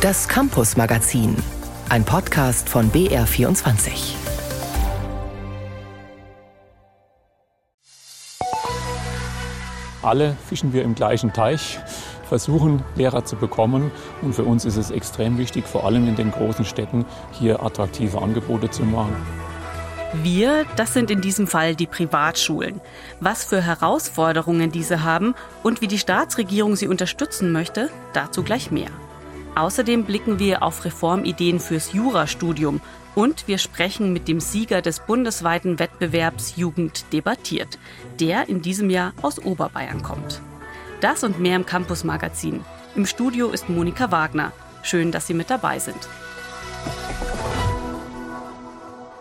Das Campus Magazin, ein Podcast von BR24. Alle fischen wir im gleichen Teich, versuchen Lehrer zu bekommen und für uns ist es extrem wichtig, vor allem in den großen Städten hier attraktive Angebote zu machen. Wir, das sind in diesem Fall die Privatschulen. Was für Herausforderungen diese haben und wie die Staatsregierung sie unterstützen möchte, dazu gleich mehr. Außerdem blicken wir auf Reformideen fürs Jurastudium und wir sprechen mit dem Sieger des bundesweiten Wettbewerbs Jugend debattiert, der in diesem Jahr aus Oberbayern kommt. Das und mehr im Campus Magazin. Im Studio ist Monika Wagner. Schön, dass Sie mit dabei sind.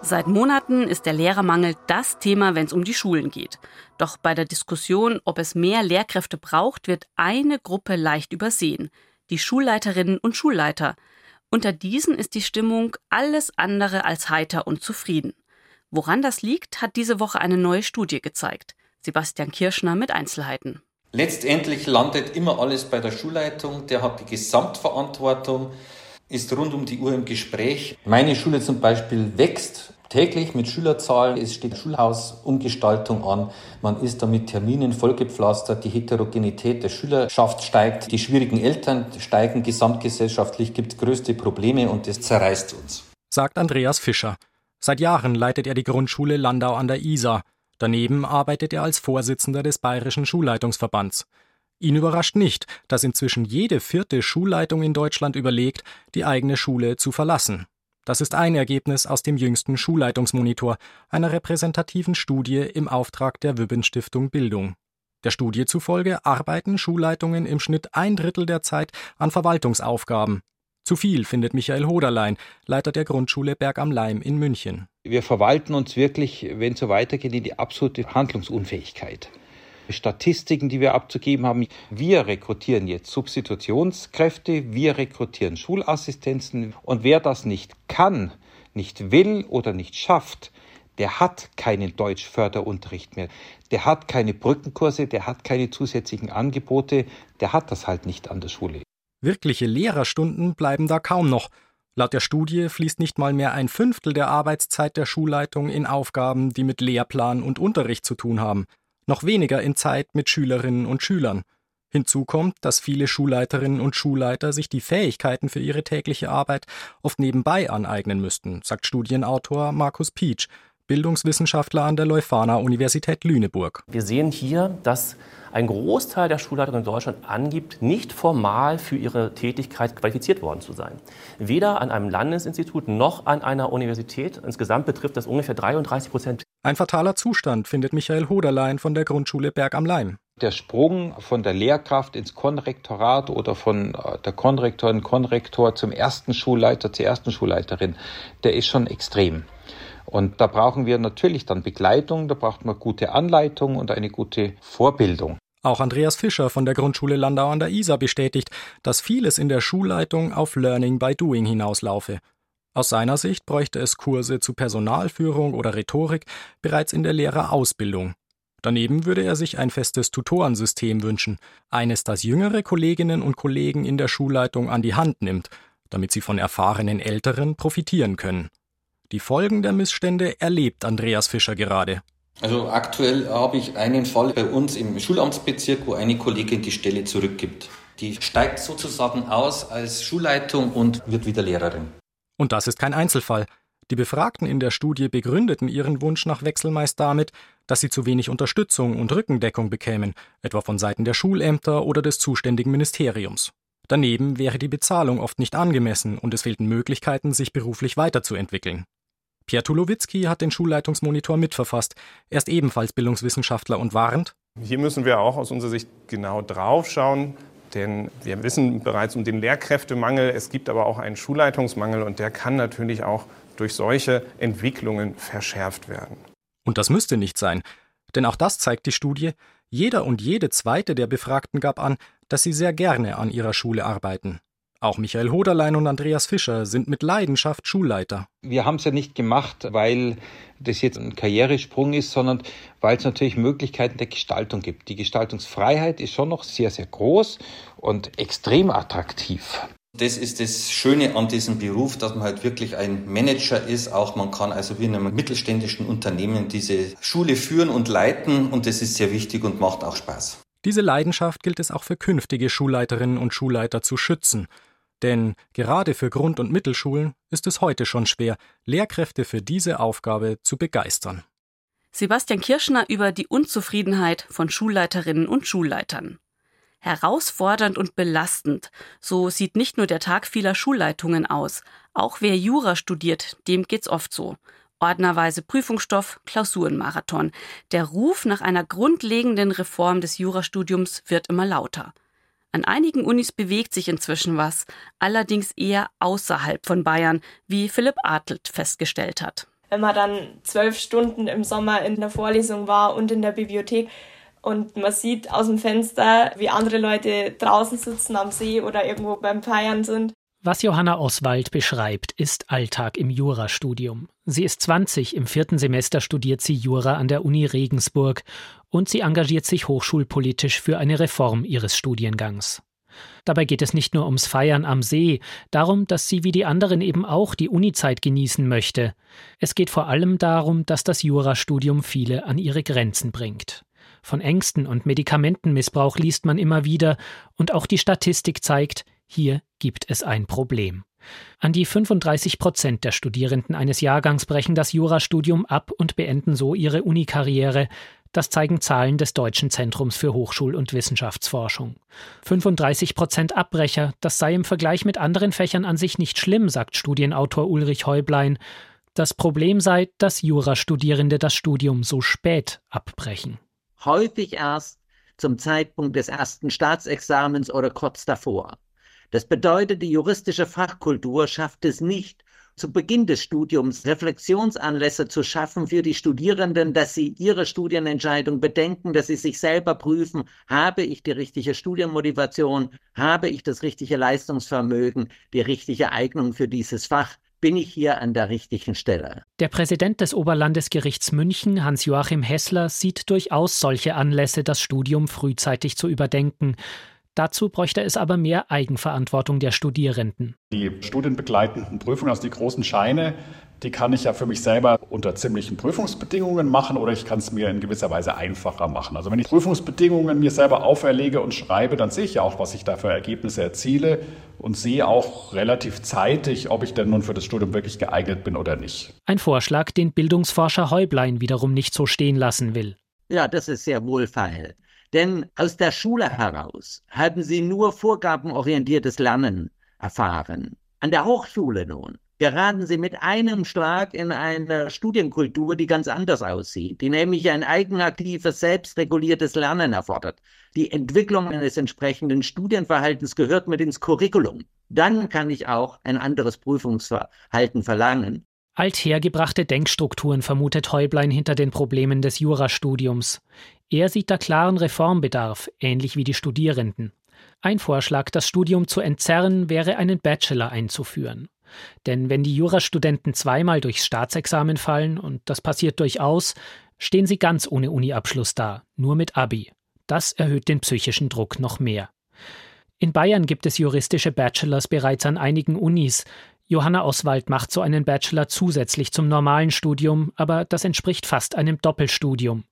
Seit Monaten ist der Lehrermangel das Thema, wenn es um die Schulen geht. Doch bei der Diskussion, ob es mehr Lehrkräfte braucht, wird eine Gruppe leicht übersehen. Die Schulleiterinnen und Schulleiter. Unter diesen ist die Stimmung alles andere als heiter und zufrieden. Woran das liegt, hat diese Woche eine neue Studie gezeigt. Sebastian Kirschner mit Einzelheiten. Letztendlich landet immer alles bei der Schulleitung. Der hat die Gesamtverantwortung, ist rund um die Uhr im Gespräch. Meine Schule zum Beispiel wächst täglich mit Schülerzahlen. Es steht Schulhausumgestaltung an. Man ist da mit Terminen vollgepflastert. Die Heterogenität der Schülerschaft steigt. Die schwierigen Eltern steigen. Gesamtgesellschaftlich gibt es größte Probleme und das zerreißt uns. Sagt Andreas Fischer. Seit Jahren leitet er die Grundschule Landau an der Isar. Daneben arbeitet er als Vorsitzender des Bayerischen Schulleitungsverbands. Ihn überrascht nicht, dass inzwischen jede vierte Schulleitung in Deutschland überlegt, die eigene Schule zu verlassen. Das ist ein Ergebnis aus dem jüngsten Schulleitungsmonitor, einer repräsentativen Studie im Auftrag der Wübben Stiftung Bildung. Der Studie zufolge arbeiten Schulleitungen im Schnitt ein Drittel der Zeit an Verwaltungsaufgaben. Zu viel, findet Michael Hoderlein, Leiter der Grundschule Berg am Leim in München. Wir verwalten uns wirklich, wenn es so weitergeht, in die absolute Handlungsunfähigkeit. Statistiken, die wir abzugeben haben. Wir rekrutieren jetzt Substitutionskräfte, wir rekrutieren Schulassistenzen und wer das nicht kann, nicht will oder nicht schafft, der hat keinen Deutschförderunterricht mehr, der hat keine Brückenkurse, der hat keine zusätzlichen Angebote, der hat das halt nicht an der Schule. Wirkliche Lehrerstunden bleiben da kaum noch. Laut der Studie fließt nicht mal mehr ein Fünftel der Arbeitszeit der Schulleitung in Aufgaben, die mit Lehrplan und Unterricht zu tun haben noch weniger in Zeit mit Schülerinnen und Schülern. Hinzu kommt, dass viele Schulleiterinnen und Schulleiter sich die Fähigkeiten für ihre tägliche Arbeit oft nebenbei aneignen müssten, sagt Studienautor Markus Pietsch, Bildungswissenschaftler an der Leuphana Universität Lüneburg. Wir sehen hier, dass ein Großteil der Schulleiter in Deutschland angibt, nicht formal für ihre Tätigkeit qualifiziert worden zu sein. Weder an einem Landesinstitut noch an einer Universität. Insgesamt betrifft das ungefähr 33 Prozent. Ein fataler Zustand, findet Michael Hoderlein von der Grundschule Berg am Leim. Der Sprung von der Lehrkraft ins Konrektorat oder von äh, der Konrektorin, Konrektor zum ersten Schulleiter, zur ersten Schulleiterin, der ist schon extrem. Und da brauchen wir natürlich dann Begleitung, da braucht man gute Anleitung und eine gute Vorbildung. Auch Andreas Fischer von der Grundschule Landau an der Isar bestätigt, dass vieles in der Schulleitung auf Learning by Doing hinauslaufe. Aus seiner Sicht bräuchte es Kurse zu Personalführung oder Rhetorik bereits in der Lehrerausbildung. Daneben würde er sich ein festes Tutorensystem wünschen, eines, das jüngere Kolleginnen und Kollegen in der Schulleitung an die Hand nimmt, damit sie von erfahrenen Älteren profitieren können. Die Folgen der Missstände erlebt Andreas Fischer gerade. Also aktuell habe ich einen Fall bei uns im Schulamtsbezirk, wo eine Kollegin die Stelle zurückgibt. Die steigt sozusagen aus als Schulleitung und wird wieder Lehrerin. Und das ist kein Einzelfall. Die Befragten in der Studie begründeten ihren Wunsch nach Wechsel meist damit, dass sie zu wenig Unterstützung und Rückendeckung bekämen, etwa von Seiten der Schulämter oder des zuständigen Ministeriums. Daneben wäre die Bezahlung oft nicht angemessen und es fehlten Möglichkeiten, sich beruflich weiterzuentwickeln. Pierre Tulowitzki hat den Schulleitungsmonitor mitverfasst. Er ist ebenfalls Bildungswissenschaftler und warnt. Hier müssen wir auch aus unserer Sicht genau drauf schauen, denn wir wissen bereits um den Lehrkräftemangel. Es gibt aber auch einen Schulleitungsmangel und der kann natürlich auch durch solche Entwicklungen verschärft werden. Und das müsste nicht sein. Denn auch das zeigt die Studie. Jeder und jede zweite der Befragten gab an, dass sie sehr gerne an ihrer Schule arbeiten. Auch Michael Hoderlein und Andreas Fischer sind mit Leidenschaft Schulleiter. Wir haben es ja nicht gemacht, weil das jetzt ein Karrieresprung ist, sondern weil es natürlich Möglichkeiten der Gestaltung gibt. Die Gestaltungsfreiheit ist schon noch sehr, sehr groß und extrem attraktiv. Das ist das Schöne an diesem Beruf, dass man halt wirklich ein Manager ist. Auch man kann also wie in einem mittelständischen Unternehmen diese Schule führen und leiten und das ist sehr wichtig und macht auch Spaß. Diese Leidenschaft gilt es auch für künftige Schulleiterinnen und Schulleiter zu schützen. Denn gerade für Grund- und Mittelschulen ist es heute schon schwer, Lehrkräfte für diese Aufgabe zu begeistern. Sebastian Kirschner über die Unzufriedenheit von Schulleiterinnen und Schulleitern. Herausfordernd und belastend, so sieht nicht nur der Tag vieler Schulleitungen aus. Auch wer Jura studiert, dem geht's oft so. Ordnerweise Prüfungsstoff, Klausurenmarathon. Der Ruf nach einer grundlegenden Reform des Jurastudiums wird immer lauter. An einigen Unis bewegt sich inzwischen was, allerdings eher außerhalb von Bayern, wie Philipp Adelt festgestellt hat. Wenn man dann zwölf Stunden im Sommer in der Vorlesung war und in der Bibliothek und man sieht aus dem Fenster, wie andere Leute draußen sitzen am See oder irgendwo beim Feiern sind, was Johanna Oswald beschreibt, ist Alltag im Jurastudium. Sie ist 20, im vierten Semester studiert sie Jura an der Uni Regensburg und sie engagiert sich hochschulpolitisch für eine Reform ihres Studiengangs. Dabei geht es nicht nur ums Feiern am See, darum, dass sie wie die anderen eben auch die Unizeit genießen möchte. Es geht vor allem darum, dass das Jurastudium viele an ihre Grenzen bringt. Von Ängsten und Medikamentenmissbrauch liest man immer wieder, und auch die Statistik zeigt, hier gibt es ein Problem. An die 35 Prozent der Studierenden eines Jahrgangs brechen das Jurastudium ab und beenden so ihre Unikarriere. Das zeigen Zahlen des Deutschen Zentrums für Hochschul- und Wissenschaftsforschung. 35 Prozent Abbrecher, das sei im Vergleich mit anderen Fächern an sich nicht schlimm, sagt Studienautor Ulrich Häublein. Das Problem sei, dass Jurastudierende das Studium so spät abbrechen. Häufig erst zum Zeitpunkt des ersten Staatsexamens oder kurz davor. Das bedeutet, die juristische Fachkultur schafft es nicht, zu Beginn des Studiums Reflexionsanlässe zu schaffen für die Studierenden, dass sie ihre Studienentscheidung bedenken, dass sie sich selber prüfen, habe ich die richtige Studienmotivation, habe ich das richtige Leistungsvermögen, die richtige Eignung für dieses Fach, bin ich hier an der richtigen Stelle. Der Präsident des Oberlandesgerichts München, Hans-Joachim Hessler, sieht durchaus solche Anlässe, das Studium frühzeitig zu überdenken. Dazu bräuchte es aber mehr Eigenverantwortung der Studierenden. Die studienbegleitenden Prüfungen, also die großen Scheine, die kann ich ja für mich selber unter ziemlichen Prüfungsbedingungen machen oder ich kann es mir in gewisser Weise einfacher machen. Also wenn ich Prüfungsbedingungen mir selber auferlege und schreibe, dann sehe ich ja auch, was ich da für Ergebnisse erziele und sehe auch relativ zeitig, ob ich denn nun für das Studium wirklich geeignet bin oder nicht. Ein Vorschlag, den Bildungsforscher Häublein wiederum nicht so stehen lassen will. Ja, das ist sehr wohlfeil. Denn aus der Schule heraus haben sie nur vorgabenorientiertes Lernen erfahren. An der Hochschule nun geraten sie mit einem Schlag in eine Studienkultur, die ganz anders aussieht, die nämlich ein eigenaktives, selbstreguliertes Lernen erfordert. Die Entwicklung eines entsprechenden Studienverhaltens gehört mit ins Curriculum. Dann kann ich auch ein anderes Prüfungsverhalten verlangen. Althergebrachte Denkstrukturen vermutet Häublein hinter den Problemen des Jurastudiums. Er sieht da klaren Reformbedarf, ähnlich wie die Studierenden. Ein Vorschlag, das Studium zu entzerren, wäre einen Bachelor einzuführen. Denn wenn die Jurastudenten zweimal durchs Staatsexamen fallen, und das passiert durchaus, stehen sie ganz ohne Uniabschluss da, nur mit Abi. Das erhöht den psychischen Druck noch mehr. In Bayern gibt es juristische Bachelors bereits an einigen Unis, Johanna Oswald macht so einen Bachelor zusätzlich zum normalen Studium, aber das entspricht fast einem Doppelstudium.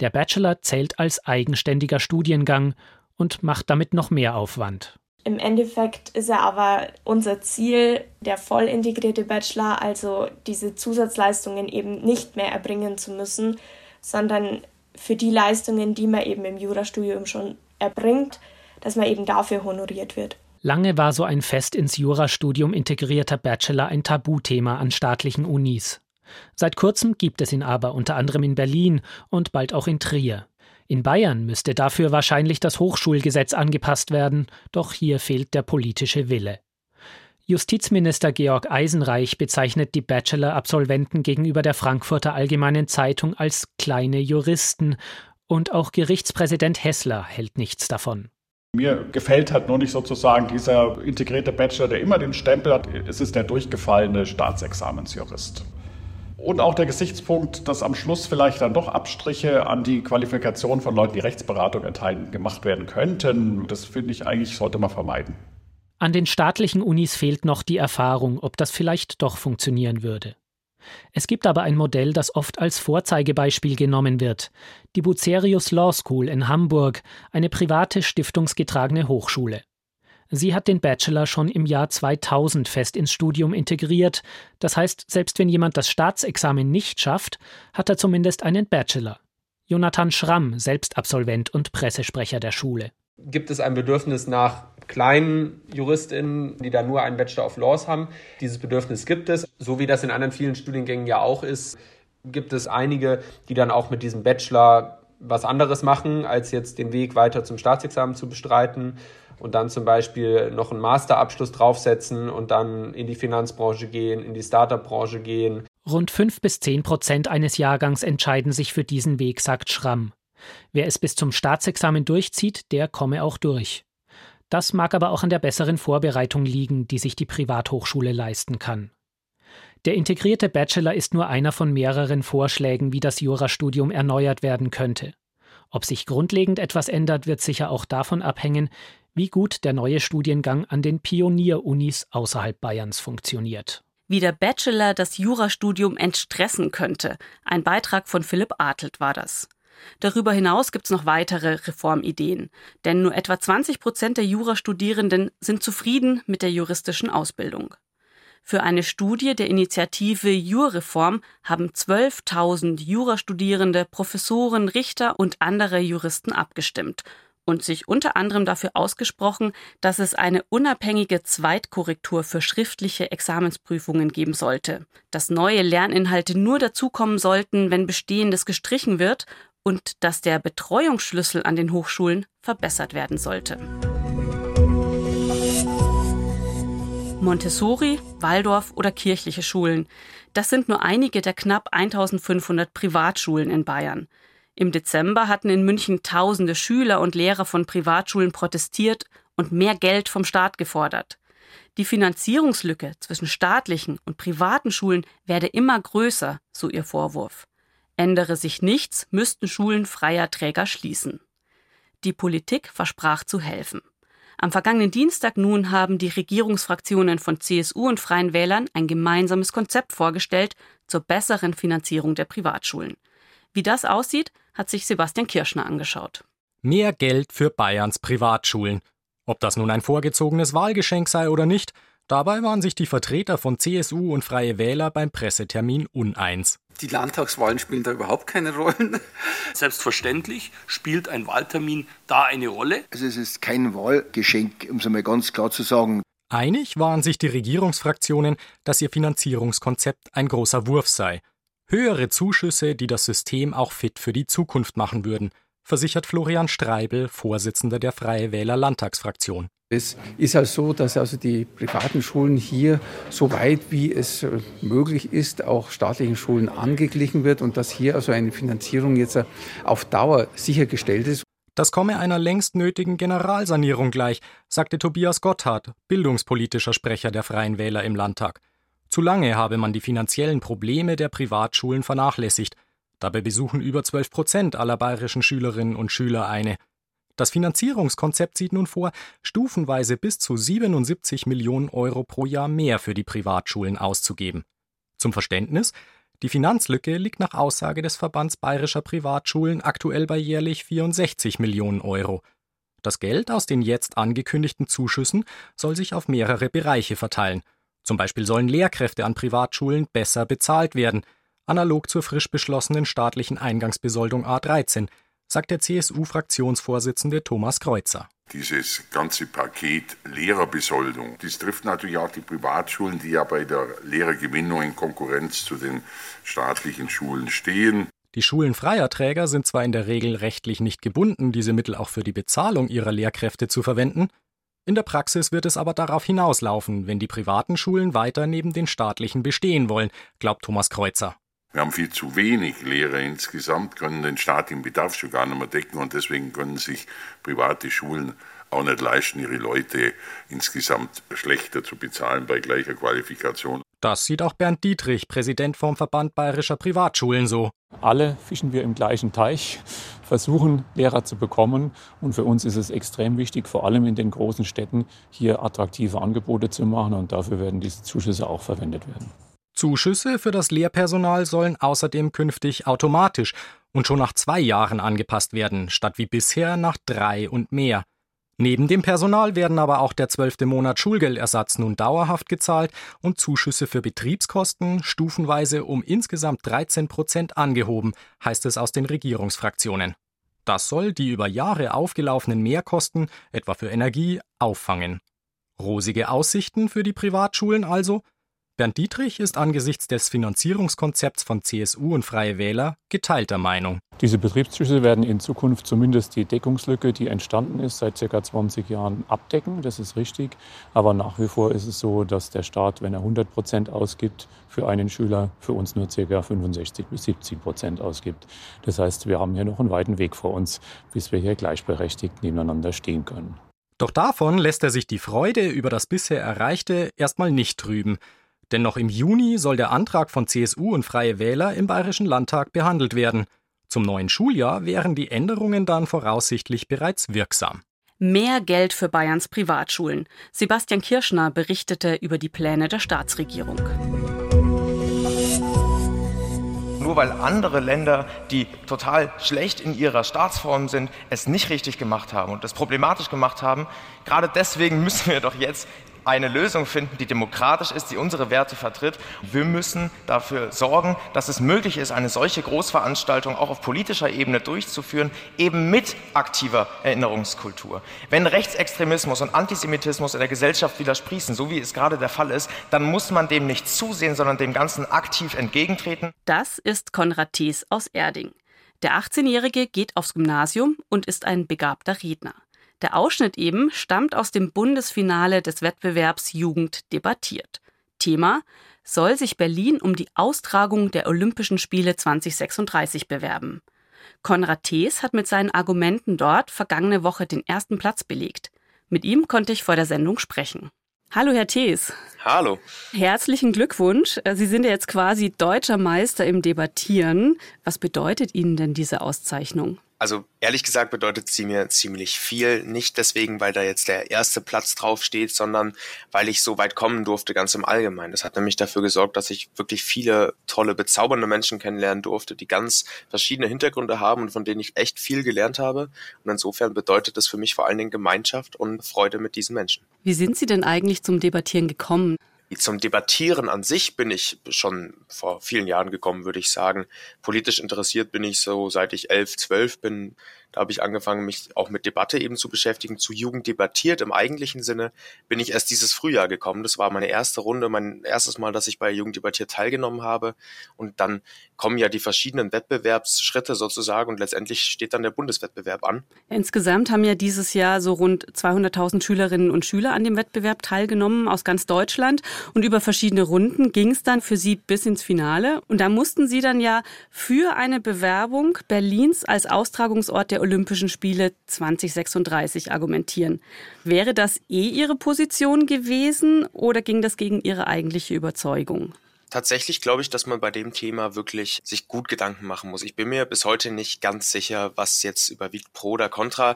Der Bachelor zählt als eigenständiger Studiengang und macht damit noch mehr Aufwand. Im Endeffekt ist er aber unser Ziel, der voll integrierte Bachelor, also diese Zusatzleistungen eben nicht mehr erbringen zu müssen, sondern für die Leistungen, die man eben im Jurastudium schon erbringt, dass man eben dafür honoriert wird. Lange war so ein fest ins Jurastudium integrierter Bachelor ein Tabuthema an staatlichen Unis. Seit kurzem gibt es ihn aber unter anderem in Berlin und bald auch in Trier. In Bayern müsste dafür wahrscheinlich das Hochschulgesetz angepasst werden, doch hier fehlt der politische Wille. Justizminister Georg Eisenreich bezeichnet die Bachelor-Absolventen gegenüber der Frankfurter Allgemeinen Zeitung als kleine Juristen, und auch Gerichtspräsident Hessler hält nichts davon. Mir gefällt halt nur nicht sozusagen dieser integrierte Bachelor, der immer den Stempel hat, es ist der durchgefallene Staatsexamensjurist. Und auch der Gesichtspunkt, dass am Schluss vielleicht dann doch Abstriche an die Qualifikation von Leuten, die Rechtsberatung erteilen, gemacht werden könnten, das finde ich eigentlich, sollte man vermeiden. An den staatlichen Unis fehlt noch die Erfahrung, ob das vielleicht doch funktionieren würde. Es gibt aber ein Modell, das oft als Vorzeigebeispiel genommen wird. Die Bucerius Law School in Hamburg, eine private stiftungsgetragene Hochschule. Sie hat den Bachelor schon im Jahr 2000 fest ins Studium integriert. Das heißt, selbst wenn jemand das Staatsexamen nicht schafft, hat er zumindest einen Bachelor. Jonathan Schramm, selbst Absolvent und Pressesprecher der Schule. Gibt es ein Bedürfnis nach kleinen JuristInnen, die da nur einen Bachelor of Laws haben? Dieses Bedürfnis gibt es, so wie das in anderen vielen Studiengängen ja auch ist. Gibt es einige, die dann auch mit diesem Bachelor was anderes machen, als jetzt den Weg weiter zum Staatsexamen zu bestreiten und dann zum Beispiel noch einen Masterabschluss draufsetzen und dann in die Finanzbranche gehen, in die Startup-Branche gehen. Rund fünf bis zehn Prozent eines Jahrgangs entscheiden sich für diesen Weg, sagt Schramm. Wer es bis zum Staatsexamen durchzieht, der komme auch durch. Das mag aber auch an der besseren Vorbereitung liegen, die sich die Privathochschule leisten kann. Der integrierte Bachelor ist nur einer von mehreren Vorschlägen, wie das Jurastudium erneuert werden könnte. Ob sich grundlegend etwas ändert, wird sicher auch davon abhängen, wie gut der neue Studiengang an den Pionier-Unis außerhalb Bayerns funktioniert. Wie der Bachelor das Jurastudium entstressen könnte. Ein Beitrag von Philipp Adelt war das. Darüber hinaus gibt es noch weitere Reformideen, denn nur etwa 20 Prozent der Jurastudierenden sind zufrieden mit der juristischen Ausbildung. Für eine Studie der Initiative Jurreform haben 12.000 Jurastudierende, Professoren, Richter und andere Juristen abgestimmt und sich unter anderem dafür ausgesprochen, dass es eine unabhängige Zweitkorrektur für schriftliche Examensprüfungen geben sollte, dass neue Lerninhalte nur dazukommen sollten, wenn Bestehendes gestrichen wird und dass der Betreuungsschlüssel an den Hochschulen verbessert werden sollte. Montessori, Waldorf oder kirchliche Schulen. Das sind nur einige der knapp 1500 Privatschulen in Bayern. Im Dezember hatten in München tausende Schüler und Lehrer von Privatschulen protestiert und mehr Geld vom Staat gefordert. Die Finanzierungslücke zwischen staatlichen und privaten Schulen werde immer größer, so ihr Vorwurf. Ändere sich nichts, müssten Schulen freier Träger schließen. Die Politik versprach zu helfen. Am vergangenen Dienstag nun haben die Regierungsfraktionen von CSU und Freien Wählern ein gemeinsames Konzept vorgestellt zur besseren Finanzierung der Privatschulen. Wie das aussieht, hat sich Sebastian Kirschner angeschaut. Mehr Geld für Bayerns Privatschulen. Ob das nun ein vorgezogenes Wahlgeschenk sei oder nicht, dabei waren sich die Vertreter von CSU und Freie Wähler beim Pressetermin uneins. Die Landtagswahlen spielen da überhaupt keine Rolle. Selbstverständlich spielt ein Wahltermin da eine Rolle. Also es ist kein Wahlgeschenk, um es einmal ganz klar zu sagen. Einig waren sich die Regierungsfraktionen, dass ihr Finanzierungskonzept ein großer Wurf sei. Höhere Zuschüsse, die das System auch fit für die Zukunft machen würden, versichert Florian Streibel, Vorsitzender der Freie Wähler Landtagsfraktion. Es ist also so, dass also die privaten Schulen hier so weit wie es äh, möglich ist, auch staatlichen Schulen angeglichen wird und dass hier also eine Finanzierung jetzt äh, auf Dauer sichergestellt ist. Das komme einer längst nötigen Generalsanierung gleich, sagte Tobias Gotthard, bildungspolitischer Sprecher der Freien Wähler im Landtag. Zu lange habe man die finanziellen Probleme der Privatschulen vernachlässigt. Dabei besuchen über 12 Prozent aller bayerischen Schülerinnen und Schüler eine. Das Finanzierungskonzept sieht nun vor, stufenweise bis zu 77 Millionen Euro pro Jahr mehr für die Privatschulen auszugeben. Zum Verständnis, die Finanzlücke liegt nach Aussage des Verbands bayerischer Privatschulen aktuell bei jährlich 64 Millionen Euro. Das Geld aus den jetzt angekündigten Zuschüssen soll sich auf mehrere Bereiche verteilen. Zum Beispiel sollen Lehrkräfte an Privatschulen besser bezahlt werden, analog zur frisch beschlossenen staatlichen Eingangsbesoldung A13, sagt der CSU-Fraktionsvorsitzende Thomas Kreuzer. Dieses ganze Paket Lehrerbesoldung, das trifft natürlich auch die Privatschulen, die ja bei der Lehrergewinnung in Konkurrenz zu den staatlichen Schulen stehen. Die Schulen freier Träger sind zwar in der Regel rechtlich nicht gebunden, diese Mittel auch für die Bezahlung ihrer Lehrkräfte zu verwenden, in der Praxis wird es aber darauf hinauslaufen, wenn die privaten Schulen weiter neben den staatlichen bestehen wollen, glaubt Thomas Kreuzer. Wir haben viel zu wenig Lehrer insgesamt, können den staatlichen Bedarf schon gar nicht mehr decken und deswegen können sich private Schulen auch nicht leisten, ihre Leute insgesamt schlechter zu bezahlen bei gleicher Qualifikation. Das sieht auch Bernd Dietrich, Präsident vom Verband Bayerischer Privatschulen, so. Alle fischen wir im gleichen Teich, versuchen Lehrer zu bekommen. Und für uns ist es extrem wichtig, vor allem in den großen Städten, hier attraktive Angebote zu machen. Und dafür werden diese Zuschüsse auch verwendet werden. Zuschüsse für das Lehrpersonal sollen außerdem künftig automatisch und schon nach zwei Jahren angepasst werden, statt wie bisher nach drei und mehr. Neben dem Personal werden aber auch der zwölfte Monat Schulgeldersatz nun dauerhaft gezahlt und Zuschüsse für Betriebskosten stufenweise um insgesamt 13 Prozent angehoben, heißt es aus den Regierungsfraktionen. Das soll die über Jahre aufgelaufenen Mehrkosten, etwa für Energie, auffangen. Rosige Aussichten für die Privatschulen also, Bernd Dietrich ist angesichts des Finanzierungskonzepts von CSU und Freie Wähler geteilter Meinung. Diese Betriebsschüsse werden in Zukunft zumindest die Deckungslücke, die entstanden ist seit ca. 20 Jahren, abdecken. Das ist richtig. Aber nach wie vor ist es so, dass der Staat, wenn er 100 Prozent ausgibt für einen Schüler, für uns nur ca. 65 bis 70 Prozent ausgibt. Das heißt, wir haben hier noch einen weiten Weg vor uns, bis wir hier gleichberechtigt nebeneinander stehen können. Doch davon lässt er sich die Freude über das bisher Erreichte erstmal nicht trüben. Denn noch im Juni soll der Antrag von CSU und Freie Wähler im Bayerischen Landtag behandelt werden. Zum neuen Schuljahr wären die Änderungen dann voraussichtlich bereits wirksam. Mehr Geld für Bayerns Privatschulen. Sebastian Kirschner berichtete über die Pläne der Staatsregierung. Nur weil andere Länder, die total schlecht in ihrer Staatsform sind, es nicht richtig gemacht haben und es problematisch gemacht haben, gerade deswegen müssen wir doch jetzt eine Lösung finden, die demokratisch ist, die unsere Werte vertritt. Wir müssen dafür sorgen, dass es möglich ist, eine solche Großveranstaltung auch auf politischer Ebene durchzuführen, eben mit aktiver Erinnerungskultur. Wenn Rechtsextremismus und Antisemitismus in der Gesellschaft widersprießen, so wie es gerade der Fall ist, dann muss man dem nicht zusehen, sondern dem Ganzen aktiv entgegentreten. Das ist Konrad Thies aus Erding. Der 18-Jährige geht aufs Gymnasium und ist ein begabter Redner. Der Ausschnitt eben stammt aus dem Bundesfinale des Wettbewerbs Jugend debattiert. Thema soll sich Berlin um die Austragung der Olympischen Spiele 2036 bewerben. Konrad Thees hat mit seinen Argumenten dort vergangene Woche den ersten Platz belegt. Mit ihm konnte ich vor der Sendung sprechen. Hallo, Herr Thees. Hallo. Herzlichen Glückwunsch. Sie sind ja jetzt quasi deutscher Meister im Debattieren. Was bedeutet Ihnen denn diese Auszeichnung? Also ehrlich gesagt bedeutet sie mir ziemlich viel. Nicht deswegen, weil da jetzt der erste Platz draufsteht, sondern weil ich so weit kommen durfte, ganz im Allgemeinen. Das hat nämlich dafür gesorgt, dass ich wirklich viele tolle, bezaubernde Menschen kennenlernen durfte, die ganz verschiedene Hintergründe haben und von denen ich echt viel gelernt habe. Und insofern bedeutet das für mich vor allen Dingen Gemeinschaft und Freude mit diesen Menschen. Wie sind Sie denn eigentlich zum Debattieren gekommen? Zum Debattieren an sich bin ich schon vor vielen Jahren gekommen, würde ich sagen. Politisch interessiert bin ich so, seit ich elf, zwölf bin. Da habe ich angefangen, mich auch mit Debatte eben zu beschäftigen. Zu Jugend debattiert im eigentlichen Sinne bin ich erst dieses Frühjahr gekommen. Das war meine erste Runde, mein erstes Mal, dass ich bei Jugend debattiert teilgenommen habe. Und dann kommen ja die verschiedenen Wettbewerbsschritte sozusagen und letztendlich steht dann der Bundeswettbewerb an. Insgesamt haben ja dieses Jahr so rund 200.000 Schülerinnen und Schüler an dem Wettbewerb teilgenommen aus ganz Deutschland und über verschiedene Runden ging es dann für sie bis ins Finale und da mussten sie dann ja für eine Bewerbung Berlins als Austragungsort der Olympischen Spiele 2036 argumentieren. Wäre das eh Ihre Position gewesen oder ging das gegen Ihre eigentliche Überzeugung? Tatsächlich glaube ich, dass man bei dem Thema wirklich sich gut Gedanken machen muss. Ich bin mir bis heute nicht ganz sicher, was jetzt überwiegt pro oder contra.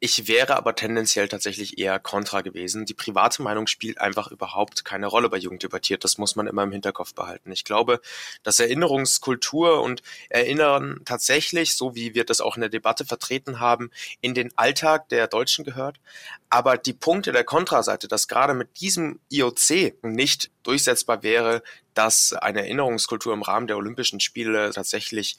Ich wäre aber tendenziell tatsächlich eher kontra gewesen. Die private Meinung spielt einfach überhaupt keine Rolle bei Jugend debattiert. Das muss man immer im Hinterkopf behalten. Ich glaube, dass Erinnerungskultur und Erinnern tatsächlich, so wie wir das auch in der Debatte vertreten haben, in den Alltag der Deutschen gehört. Aber die Punkte der Kontraseite, dass gerade mit diesem IOC nicht durchsetzbar wäre, dass eine Erinnerungskultur im Rahmen der Olympischen Spiele tatsächlich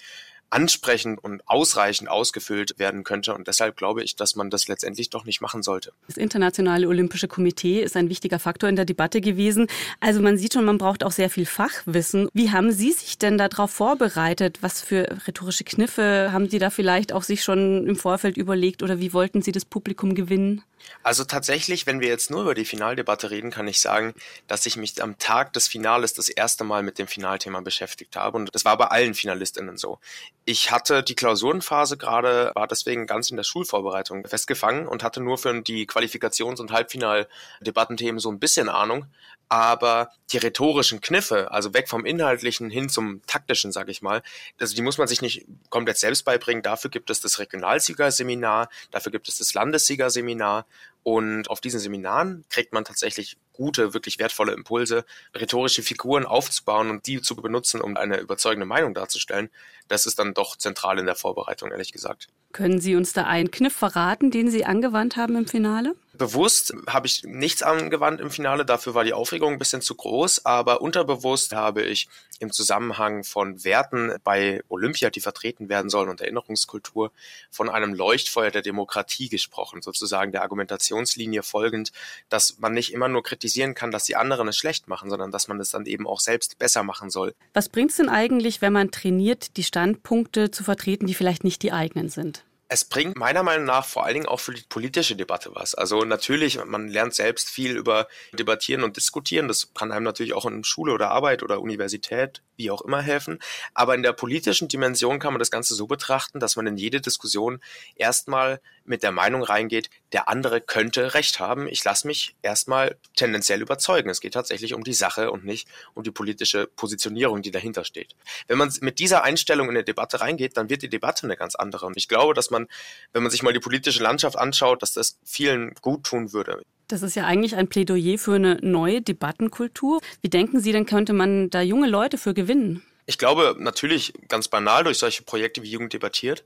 ansprechend und ausreichend ausgefüllt werden könnte. Und deshalb glaube ich, dass man das letztendlich doch nicht machen sollte. Das Internationale Olympische Komitee ist ein wichtiger Faktor in der Debatte gewesen. Also man sieht schon, man braucht auch sehr viel Fachwissen. Wie haben Sie sich denn darauf vorbereitet? Was für rhetorische Kniffe haben Sie da vielleicht auch sich schon im Vorfeld überlegt oder wie wollten Sie das Publikum gewinnen? Also tatsächlich, wenn wir jetzt nur über die Finaldebatte reden, kann ich sagen, dass ich mich am Tag des Finales das erste Mal mit dem Finalthema beschäftigt habe. Und das war bei allen Finalistinnen so. Ich hatte die Klausurenphase gerade, war deswegen ganz in der Schulvorbereitung festgefangen und hatte nur für die Qualifikations- und Halbfinaldebattenthemen so ein bisschen Ahnung. Aber die rhetorischen Kniffe, also weg vom Inhaltlichen hin zum Taktischen, sag ich mal, also die muss man sich nicht komplett selbst beibringen. Dafür gibt es das Regionalsiegerseminar, dafür gibt es das Landessiegerseminar und auf diesen Seminaren kriegt man tatsächlich gute, wirklich wertvolle Impulse, rhetorische Figuren aufzubauen und die zu benutzen, um eine überzeugende Meinung darzustellen. Das ist dann doch zentral in der Vorbereitung, ehrlich gesagt. Können Sie uns da einen Kniff verraten, den Sie angewandt haben im Finale? Bewusst habe ich nichts angewandt im Finale, dafür war die Aufregung ein bisschen zu groß, aber unterbewusst habe ich im Zusammenhang von Werten bei Olympia, die vertreten werden sollen und Erinnerungskultur, von einem Leuchtfeuer der Demokratie gesprochen, sozusagen der Argumentationslinie folgend, dass man nicht immer nur kritisieren kann, dass die anderen es schlecht machen, sondern dass man es dann eben auch selbst besser machen soll. Was bringt es denn eigentlich, wenn man trainiert, die Standpunkte zu vertreten, die vielleicht nicht die eigenen sind? Es bringt meiner Meinung nach vor allen Dingen auch für die politische Debatte was. Also natürlich, man lernt selbst viel über Debattieren und Diskutieren. Das kann einem natürlich auch in Schule oder Arbeit oder Universität, wie auch immer, helfen. Aber in der politischen Dimension kann man das Ganze so betrachten, dass man in jede Diskussion erstmal mit der Meinung reingeht, der andere könnte Recht haben. Ich lasse mich erstmal tendenziell überzeugen. Es geht tatsächlich um die Sache und nicht um die politische Positionierung, die dahinter steht. Wenn man mit dieser Einstellung in eine Debatte reingeht, dann wird die Debatte eine ganz andere. Und ich glaube, dass man, wenn man sich mal die politische Landschaft anschaut, dass das vielen gut tun würde. Das ist ja eigentlich ein Plädoyer für eine neue Debattenkultur. Wie denken Sie denn, könnte man da junge Leute für gewinnen? Ich glaube natürlich ganz banal durch solche Projekte wie Jugend debattiert.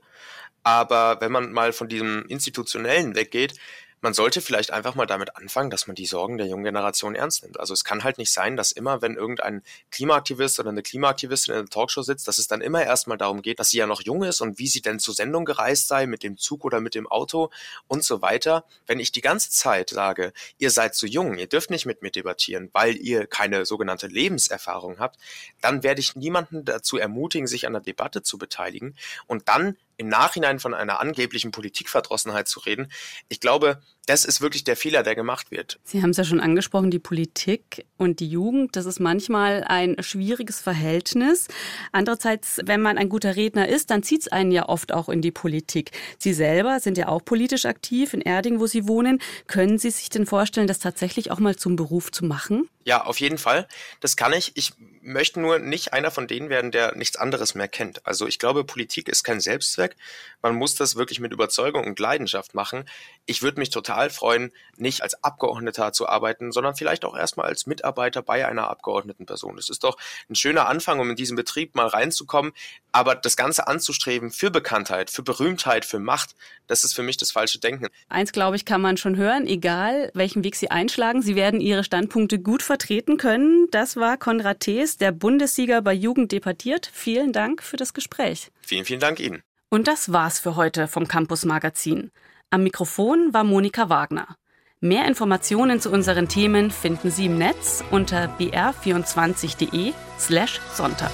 Aber wenn man mal von diesem Institutionellen weggeht, man sollte vielleicht einfach mal damit anfangen, dass man die Sorgen der jungen Generation ernst nimmt. Also es kann halt nicht sein, dass immer, wenn irgendein Klimaaktivist oder eine Klimaaktivistin in einer Talkshow sitzt, dass es dann immer erstmal darum geht, dass sie ja noch jung ist und wie sie denn zur Sendung gereist sei, mit dem Zug oder mit dem Auto und so weiter. Wenn ich die ganze Zeit sage, ihr seid zu jung, ihr dürft nicht mit mir debattieren, weil ihr keine sogenannte Lebenserfahrung habt, dann werde ich niemanden dazu ermutigen, sich an der Debatte zu beteiligen und dann im Nachhinein von einer angeblichen Politikverdrossenheit zu reden, ich glaube, das ist wirklich der Fehler, der gemacht wird. Sie haben es ja schon angesprochen, die Politik und die Jugend, das ist manchmal ein schwieriges Verhältnis. Andererseits, wenn man ein guter Redner ist, dann zieht es einen ja oft auch in die Politik. Sie selber sind ja auch politisch aktiv in Erding, wo Sie wohnen. Können Sie sich denn vorstellen, das tatsächlich auch mal zum Beruf zu machen? Ja, auf jeden Fall. Das kann ich. Ich möchte nur nicht einer von denen werden, der nichts anderes mehr kennt. Also ich glaube, Politik ist kein Selbstzweck. Man muss das wirklich mit Überzeugung und Leidenschaft machen. Ich würde mich total freuen, nicht als Abgeordneter zu arbeiten, sondern vielleicht auch erstmal als Mitarbeiter bei einer abgeordneten Person. Das ist doch ein schöner Anfang, um in diesen Betrieb mal reinzukommen. Aber das Ganze anzustreben für Bekanntheit, für Berühmtheit, für Macht, das ist für mich das falsche Denken. Eins, glaube ich, kann man schon hören, egal welchen Weg Sie einschlagen, Sie werden Ihre Standpunkte gut vertreten können. Das war Konrad Thees, der Bundessieger bei Jugend debattiert. Vielen Dank für das Gespräch. Vielen, vielen Dank Ihnen. Und das war's für heute vom Campus Magazin. Am Mikrofon war Monika Wagner. Mehr Informationen zu unseren Themen finden Sie im Netz unter br24.de slash Sonntag.